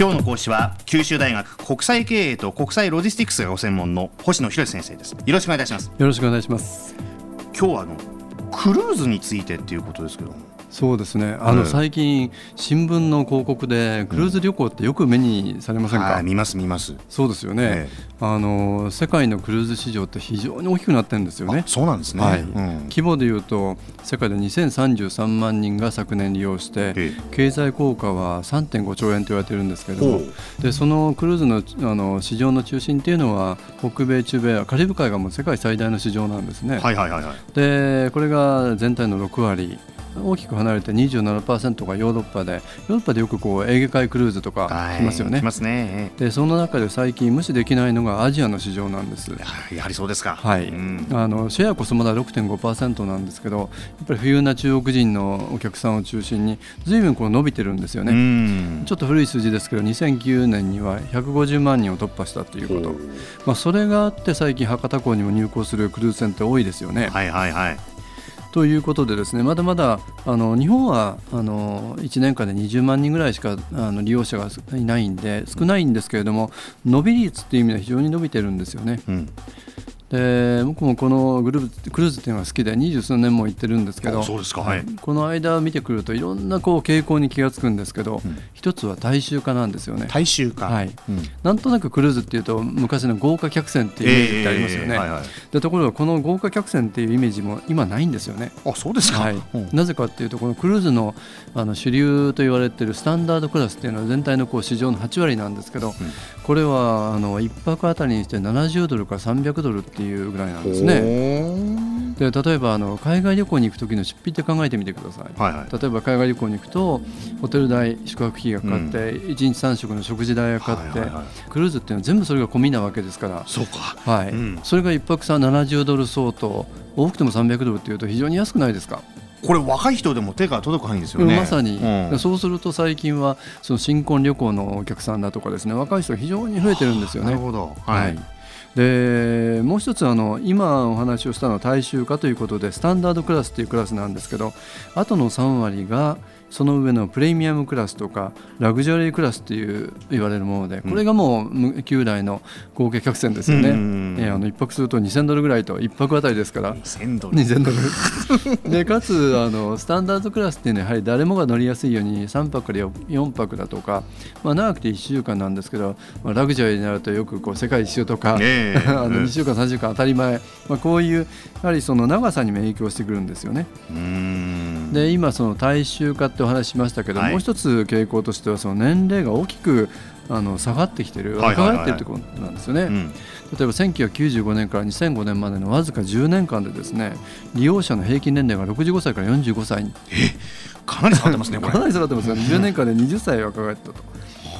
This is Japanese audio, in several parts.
今日の講師は九州大学国際経営と国際ロジスティクスがご専門の星野博先生です。よろしくお願いいたします。よろしくお願いします。今日はあのクルーズについてっていうことですけどもそうですね。あの、最近新聞の広告でクルーズ旅行ってよく目にされませんか、うん、見ます見ます。そうですよね、ええ、あの世界のクルーズ市場って非常に大きくなってるんですよね。そうなんですね、規模でいうと世界で2033万人が昨年利用して、え、経済効果は3.5兆円と言われてるんですけれどもでそのクルーズのあの市場の中心っていうのは北米中米カリブ海がもう世界最大の市場なんですね。はいはいはい、はい、でこれが全体の6割大きく離れて27%がヨーロッパでヨーロッパでよくこうエーゲ海クルーズとか来ますよね。ますねでその中で最近無視できないのがアジアの市場なんです。やはりそうですか。はい。うん、あのシェアこそまだ6.5%なんですけど、やっぱり冬な中国人のお客さんを中心にずいぶんこう伸びてるんですよね。ちょっと古い数字ですけど、2009年には150万人を突破したということ。まあそれがあって最近博多港にも入港するクルーズ船って多いですよね。はいはいはい。ということでですねまだまだあの日本はあの1年間で20万人ぐらいしかあの利用者がいないんで少ないんですけれども伸び率っていう意味では非常に伸びてるんですよね。うんで僕もこのグループクルーズっていうのが好きで二十数年も行ってるんですけどそうですか、はい、この間見てくるといろんなこう傾向に気が付くんですけど、うん、一つは大衆化なんですよね。大衆化、はい。うん、なんとなくクルーズっていうと昔の豪華客船っていうイメージってありますよね、えーはいはい、でところがこの豪華客船っていうイメージも今ないんですよね。あそうですか、はい、うん、なぜかっていうとこのクルーズのあの主流と言われているスタンダードクラスっていうのは全体のこう市場の8割なんですけど、これはあの1泊あたりにして70ドルから300ドルっていうぐらいなんですですね。で例えばあの海外旅行に行く時の出費って考えてみてください、はいはい、例えば海外旅行に行くとホテル代宿泊費がかかって、うん、1日3食の食事代がかかって、はいはいはい、クルーズっていうのは全部それが込みなわけですから。そうか、はい、うん、それが1泊さ70ドル相当多くても300ドルっていうと非常に安くないですか？これ若い人でも手が届く範囲ですよね、まさに、うん、そうすると最近はその新婚旅行のお客さんだとかですね若い人が非常に増えてるんですよね。なるほど、はい、はい。でもう一つあの今お話をしたのは大衆化ということでスタンダードクラスというクラスなんですけどあとの3割がその上のプレミアムクラスとかラグジュアリークラスっていう言われるものでこれがもう旧来の合計客船ですよね、うん、えー、あの1泊すると2000ドルぐらいと1泊あたりですから。2000ドル ,2000 ドル。でかつあのスタンダードクラスっていうのはやはり誰もが乗りやすいように3泊から4泊だとか、まあ、長くて1週間なんですけど、まあ、ラグジュアリーになるとよくこう世界一周とか、え。ー、あの2週間3週間当たり前、まあ、こういうやはりその長さにも影響してくるんですよね。で今その大衆化ってお話しましたけど、はい、もう一つ傾向としてはその年齢が大きくあの下がってきてる若返ってるということなんですよね。例えば1995年から2005年までのわずか10年間でですね利用者の平均年齢が65歳から45歳に。えかなり下がってますねかなり下がってますね。10年間で20歳若返ったと。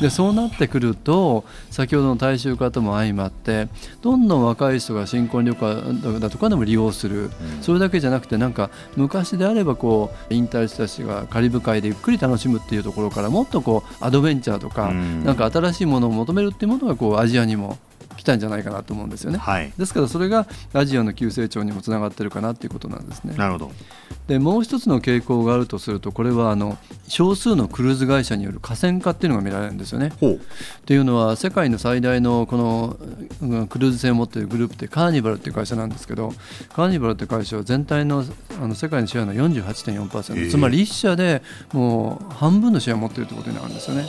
でそうなってくると先ほどの大衆化とも相まってどんどん若い人が新婚旅行だとかでも利用する、うん、それだけじゃなくてなんか昔であればこう引退した人がカリブ海でゆっくり楽しむっていうところからもっとこうアドベンチャーとか、うん、なんか新しいものを求めるっていうものがこうアジアにも来たんじゃないかなと思うんですよね、はい、ですからそれがアジアの急成長にもつながってるかなっていうことなんですね。なるほど。でもう一つの傾向があるとするとこれはあの少数のクルーズ会社による河川化っていうのが見られるんですよね。っていうのは世界の最大のこのクルーズ船を持っているグループってカーニバルっていう会社なんですけどカーニバルっていう会社は全体のあの世界のシェアの48.4%、えー、つまり1社でもう半分のシェアを持っているということになるんですよね。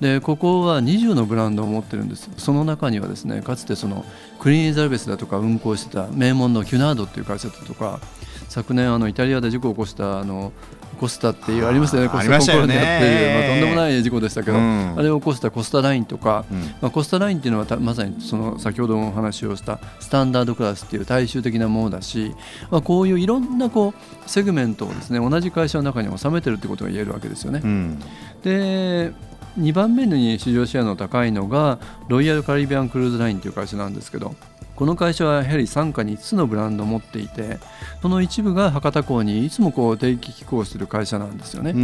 でここは20のブランドを持ってるんです。その中にはですねかつてそのクリーンエザルベスだとか運行してた名門のキュナードっていう会社だとか昨年あのイタリアで事故を起こしたあのコスタっていうありましたよね。コスタコンコルニアっていう、まあ、とんでもない事故でしたけど、うん、あれを起こしたコスタラインとか、うん、まあ、コスタラインっていうのはまさにその先ほどお話をしたスタンダードクラスっていう大衆的なものだし、まあ、こういういろんなこうセグメントをですね同じ会社の中に収めてるってことが言えるわけですよね。うん、で2番目に市場シェアの高いのがロイヤルカリビアンクルーズラインという会社なんですけどこの会社はやはり傘下に5つのブランドを持っていてその一部が博多港にいつもこう定期寄港する会社なんですよね。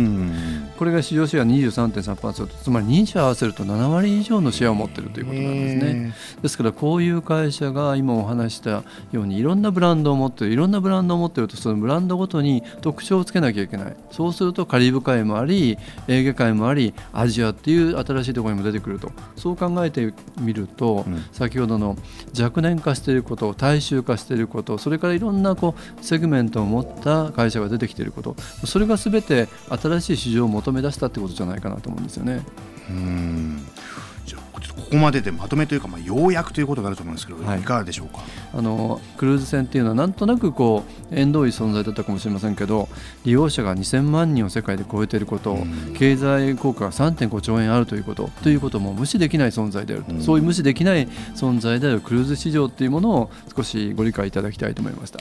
これが市場シェア23.3%つまり認社合わせると7割以上のシェアを持っているということなんですね。ですからこういう会社が今お話したようにいろんなブランドを持っているいろんなブランドを持っているとそのブランドごとに特徴をつけなきゃいけない。そうするとカリブ海もありエーゲ海もありアジアっていう新しいところにも出てくると。そう考えてみると、うん、先ほどの若年化していること大衆化していることそれからいろんなこうセグメントを持った会社が出てきていることそれが全て新しい市場を求め出したってことじゃないかなと思うんですよね。うんじゃあここまででまとめというか、まあ、要約ということがあると思うんですけど、はい、いかがでしょうか？あのクルーズ船っていうのはなんとなくこう縁遠い存在だったかもしれませんけど利用者が2000万人を世界で超えていること、うん、経済効果が3.5兆円あるということということも無視できない存在であると、うん、そういう無視できない存在であるクルーズ市場っていうものを少しご理解いただきたいと思いました。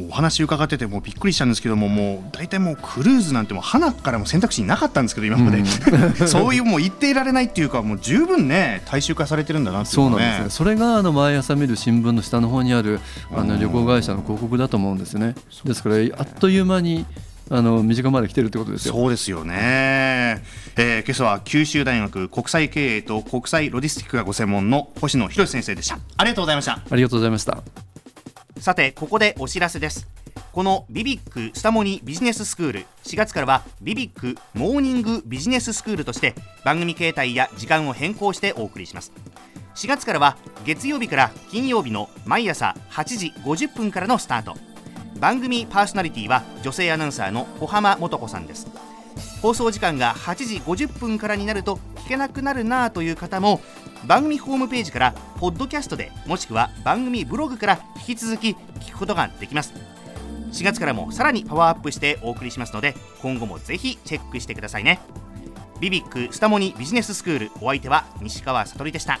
お話伺っててもびっくりしたんですけどももう大体もうクルーズなんてもう花からも選択肢になかったんですけど今まで、うん、そういうもう言っていられないっていうかもう十分ね大衆化されてるんだなっていう、ね、そうなんですねそれがあの毎朝見る新聞の下の方にあるあの旅行会社の広告だと思うんですねですからあっという間にあの身近まで来てるってことですよ。そうですよね。えー、今朝は九州大学国際経営と国際ロジスティックがご専門の星野博先生でした。ありがとうございました。ありがとうございました。さてここでお知らせです。このビビックスタモニビジネススクール。4月からはビビックモーニングビジネススクールとして番組形態や時間を変更してお送りします。4月からは月曜日から金曜日の毎朝8時50分からのスタート。番組パーソナリティは女性アナウンサーの小浜素子さんです。放送時間が8時50分からになると聞けなくなるなという方も番組ホームページからポッドキャストでもしくは番組ブログから引き続き聞くことができます。4月からもさらにパワーアップしてお送りしますので今後もぜひチェックしてくださいね。ビビックスタモニビジネススクールお相手は西川悟でした。